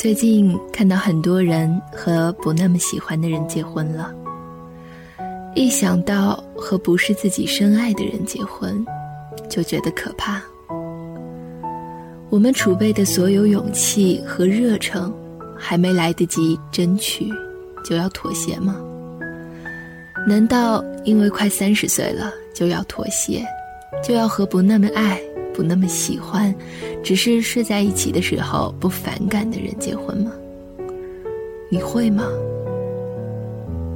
最近看到很多人和不那么喜欢的人结婚了，一想到和不是自己深爱的人结婚，就觉得可怕。我们储备的所有勇气和热诚，还没来得及争取，就要妥协吗？难道因为快三十岁了就要妥协，就要和不那么爱？不那么喜欢，只是睡在一起的时候不反感的人结婚吗？你会吗？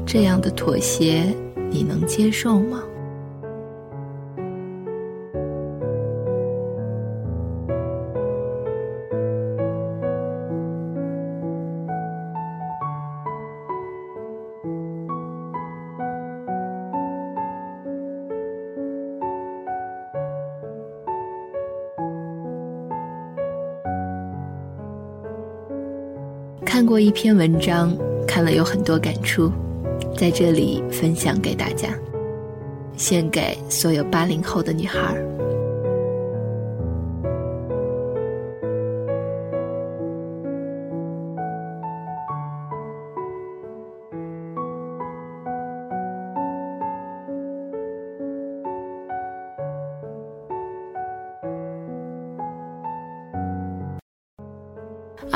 这样的妥协，你能接受吗？通过一篇文章，看了有很多感触，在这里分享给大家，献给所有八零后的女孩。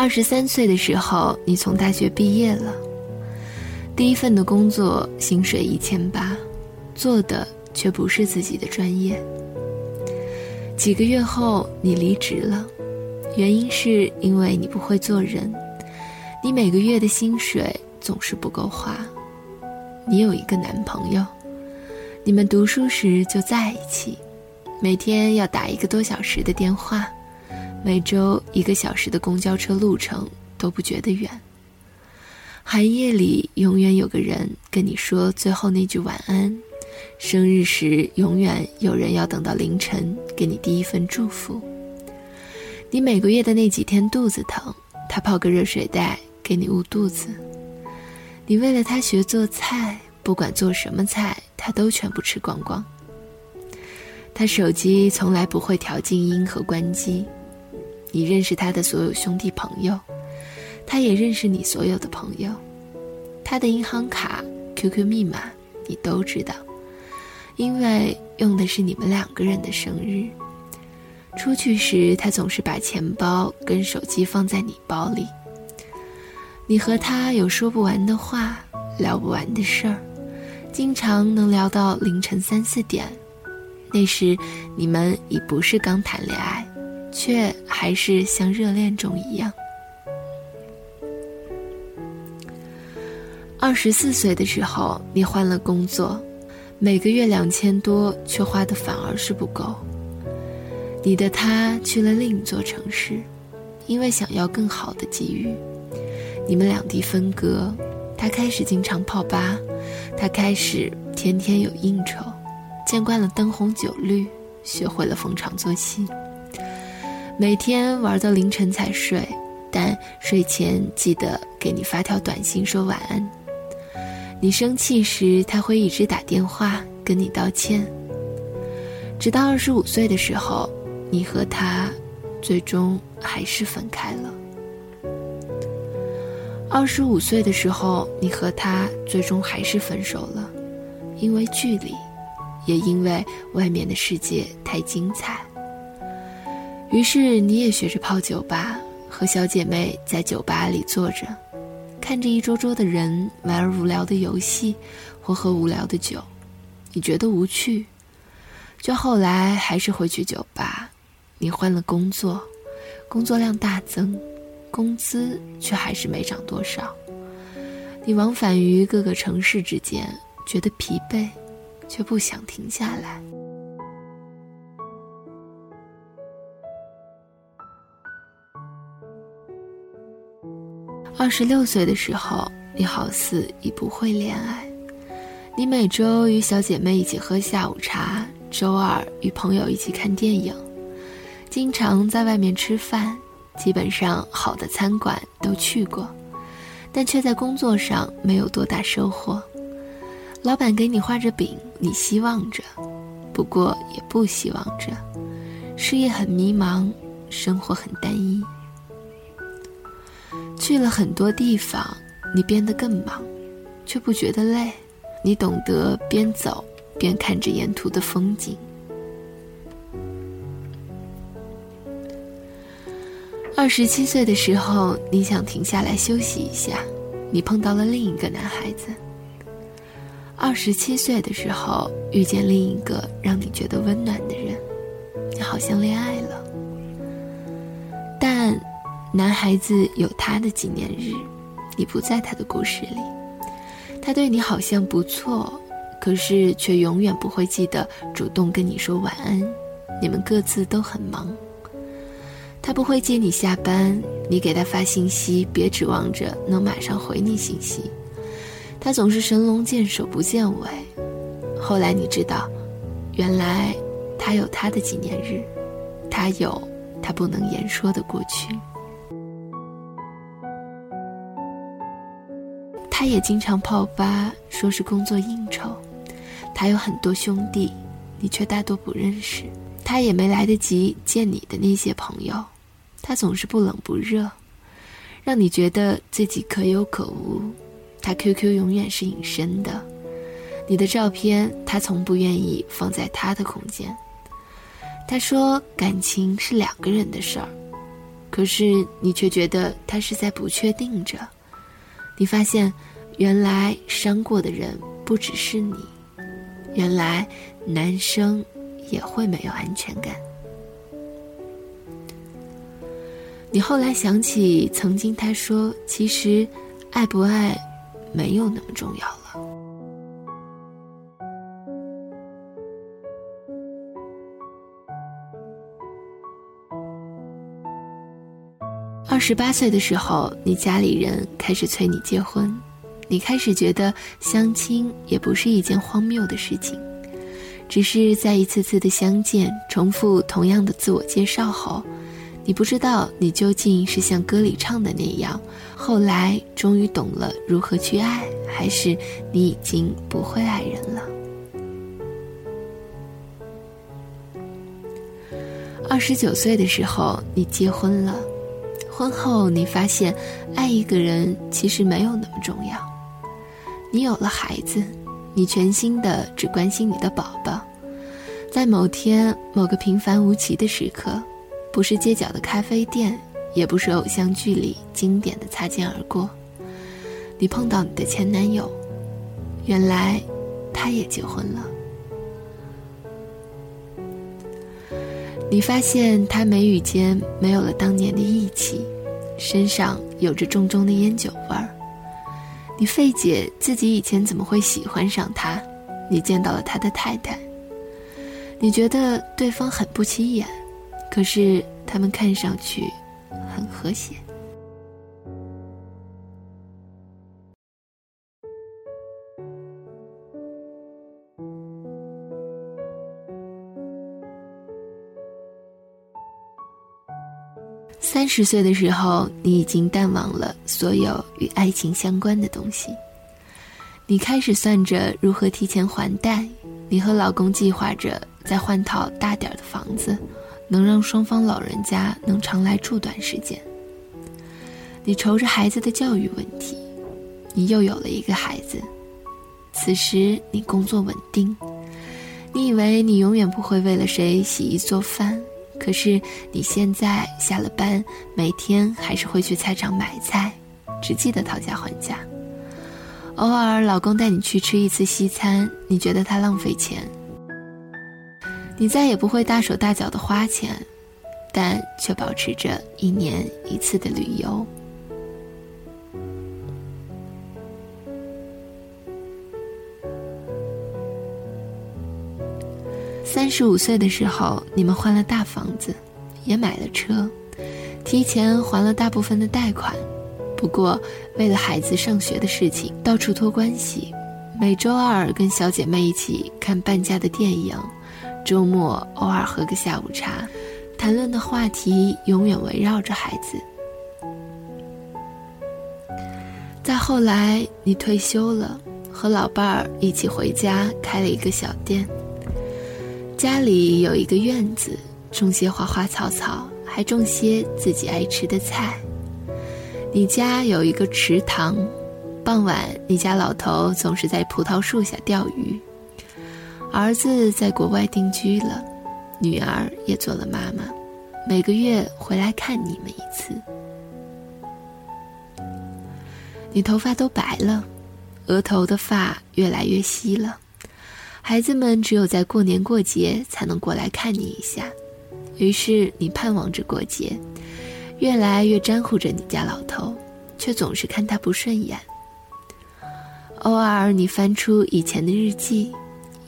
二十三岁的时候，你从大学毕业了，第一份的工作薪水一千八，做的却不是自己的专业。几个月后，你离职了，原因是因为你不会做人，你每个月的薪水总是不够花。你有一个男朋友，你们读书时就在一起，每天要打一个多小时的电话。每周一个小时的公交车路程都不觉得远。寒夜里永远有个人跟你说最后那句晚安，生日时永远有人要等到凌晨给你第一份祝福。你每个月的那几天肚子疼，他泡个热水袋给你捂肚子。你为了他学做菜，不管做什么菜，他都全部吃光光。他手机从来不会调静音和关机。你认识他的所有兄弟朋友，他也认识你所有的朋友，他的银行卡、QQ 密码你都知道，因为用的是你们两个人的生日。出去时，他总是把钱包跟手机放在你包里。你和他有说不完的话，聊不完的事儿，经常能聊到凌晨三四点。那时，你们已不是刚谈恋爱。却还是像热恋中一样。二十四岁的时候，你换了工作，每个月两千多，却花的反而是不够。你的他去了另一座城市，因为想要更好的机遇，你们两地分隔。他开始经常泡吧，他开始天天有应酬，见惯了灯红酒绿，学会了逢场作戏。每天玩到凌晨才睡，但睡前记得给你发条短信说晚安。你生气时，他会一直打电话跟你道歉。直到二十五岁的时候，你和他最终还是分开了。二十五岁的时候，你和他最终还是分手了，因为距离，也因为外面的世界太精彩。于是你也学着泡酒吧，和小姐妹在酒吧里坐着，看着一桌桌的人玩无聊的游戏，或喝无聊的酒，你觉得无趣，就后来还是回去酒吧。你换了工作，工作量大增，工资却还是没涨多少。你往返于各个城市之间，觉得疲惫，却不想停下来。二十六岁的时候，你好似已不会恋爱。你每周与小姐妹一起喝下午茶，周二与朋友一起看电影，经常在外面吃饭，基本上好的餐馆都去过，但却在工作上没有多大收获。老板给你画着饼，你希望着，不过也不希望着。事业很迷茫，生活很单一。去了很多地方，你变得更忙，却不觉得累。你懂得边走边看着沿途的风景。二十七岁的时候，你想停下来休息一下，你碰到了另一个男孩子。二十七岁的时候，遇见另一个让你觉得温暖的人，你好像恋爱了。男孩子有他的纪念日，你不在他的故事里。他对你好像不错，可是却永远不会记得主动跟你说晚安。你们各自都很忙。他不会接你下班，你给他发信息，别指望着能马上回你信息。他总是神龙见首不见尾。后来你知道，原来他有他的纪念日，他有他不能言说的过去。他也经常泡吧，说是工作应酬。他有很多兄弟，你却大多不认识。他也没来得及见你的那些朋友，他总是不冷不热，让你觉得自己可有可无。他 QQ 永远是隐身的，你的照片他从不愿意放在他的空间。他说感情是两个人的事儿，可是你却觉得他是在不确定着。你发现，原来伤过的人不只是你，原来男生。也会没有安全感。你后来想起曾经他说：“其实，爱不爱，没有那么重要了。”二十八岁的时候，你家里人开始催你结婚，你开始觉得相亲也不是一件荒谬的事情。只是在一次次的相见、重复同样的自我介绍后，你不知道你究竟是像歌里唱的那样，后来终于懂了如何去爱，还是你已经不会爱人了。二十九岁的时候，你结婚了，婚后你发现，爱一个人其实没有那么重要。你有了孩子。你全心的只关心你的宝宝，在某天某个平凡无奇的时刻，不是街角的咖啡店，也不是偶像剧里经典的擦肩而过，你碰到你的前男友，原来他也结婚了。你发现他眉宇间没有了当年的义气，身上有着重重的烟酒味儿。你费解自己以前怎么会喜欢上他，你见到了他的太太，你觉得对方很不起眼，可是他们看上去很和谐。三十岁的时候，你已经淡忘了所有与爱情相关的东西。你开始算着如何提前还贷，你和老公计划着再换套大点儿的房子，能让双方老人家能常来住段时间。你愁着孩子的教育问题，你又有了一个孩子。此时你工作稳定，你以为你永远不会为了谁洗衣做饭。可是你现在下了班，每天还是会去菜场买菜，只记得讨价还价。偶尔老公带你去吃一次西餐，你觉得他浪费钱。你再也不会大手大脚的花钱，但却保持着一年一次的旅游。三十五岁的时候，你们换了大房子，也买了车，提前还了大部分的贷款。不过，为了孩子上学的事情，到处托关系。每周二跟小姐妹一起看半价的电影，周末偶尔喝个下午茶，谈论的话题永远围绕着孩子。再后来，你退休了，和老伴儿一起回家开了一个小店。家里有一个院子，种些花花草草，还种些自己爱吃的菜。你家有一个池塘，傍晚你家老头总是在葡萄树下钓鱼。儿子在国外定居了，女儿也做了妈妈，每个月回来看你们一次。你头发都白了，额头的发越来越稀了。孩子们只有在过年过节才能过来看你一下，于是你盼望着过节。越来越沾乎着你家老头，却总是看他不顺眼。偶尔你翻出以前的日记，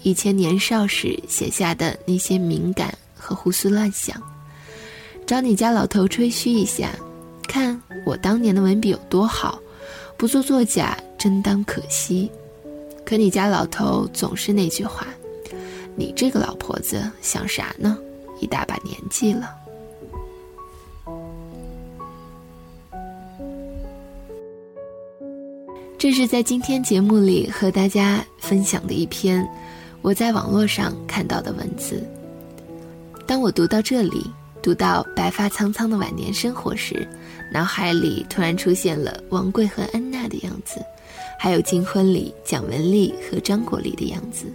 以前年少时写下的那些敏感和胡思乱想，找你家老头吹嘘一下，看我当年的文笔有多好，不做作假真当可惜。可你家老头总是那句话：“你这个老婆子想啥呢？一大把年纪了。”这是在今天节目里和大家分享的一篇我在网络上看到的文字。当我读到这里，读到白发苍苍的晚年生活时，脑海里突然出现了王贵和安娜的样子，还有金婚礼蒋雯丽和张国立的样子。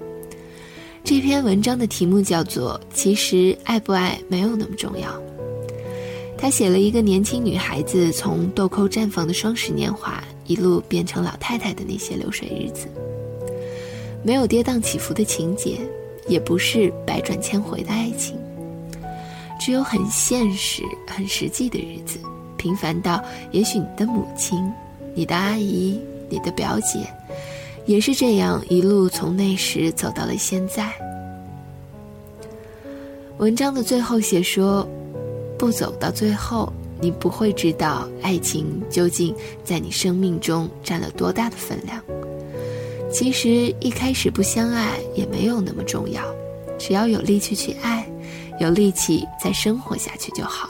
这篇文章的题目叫做《其实爱不爱没有那么重要》。他写了一个年轻女孩子从豆蔻绽放的双十年华。一路变成老太太的那些流水日子，没有跌宕起伏的情节，也不是百转千回的爱情，只有很现实、很实际的日子，平凡到也许你的母亲、你的阿姨、你的表姐，也是这样一路从那时走到了现在。文章的最后写说，不走到最后。你不会知道爱情究竟在你生命中占了多大的分量。其实一开始不相爱也没有那么重要，只要有力气去爱，有力气再生活下去就好。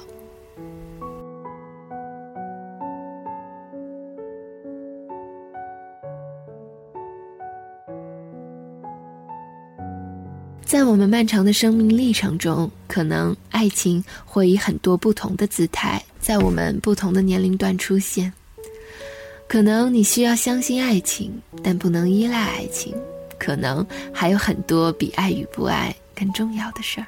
在我们漫长的生命历程中，可能爱情会以很多不同的姿态。在我们不同的年龄段出现，可能你需要相信爱情，但不能依赖爱情。可能还有很多比爱与不爱更重要的事儿。